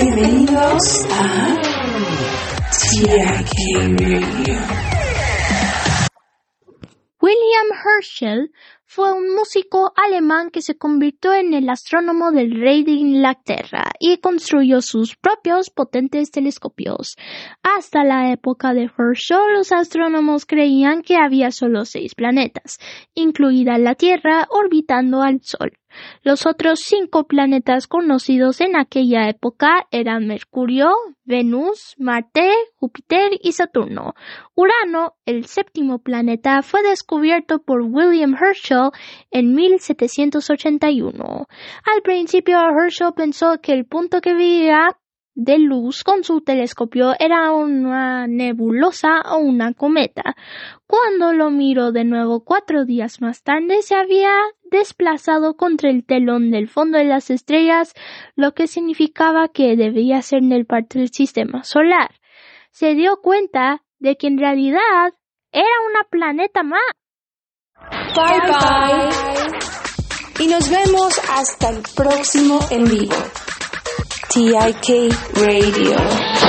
Bienvenidos a. William Herschel fue un músico alemán que se convirtió en el astrónomo del rey de Inglaterra y construyó sus propios potentes telescopios. Hasta la época de Herschel, los astrónomos creían que había solo seis planetas, incluida la Tierra, orbitando al Sol. Los otros cinco planetas conocidos en aquella época eran Mercurio, Venus, Marte, Júpiter y Saturno. Urano, el séptimo planeta, fue descubierto por William Herschel en 1781. Al principio Herschel pensó que el punto que veía de luz con su telescopio era una nebulosa o una cometa. Cuando lo miró de nuevo cuatro días más tarde se había desplazado contra el telón del fondo de las estrellas, lo que significaba que debía ser el parte del sistema solar. Se dio cuenta de que en realidad era una planeta más. Bye bye. Y nos vemos hasta el próximo en vivo. TIK Radio.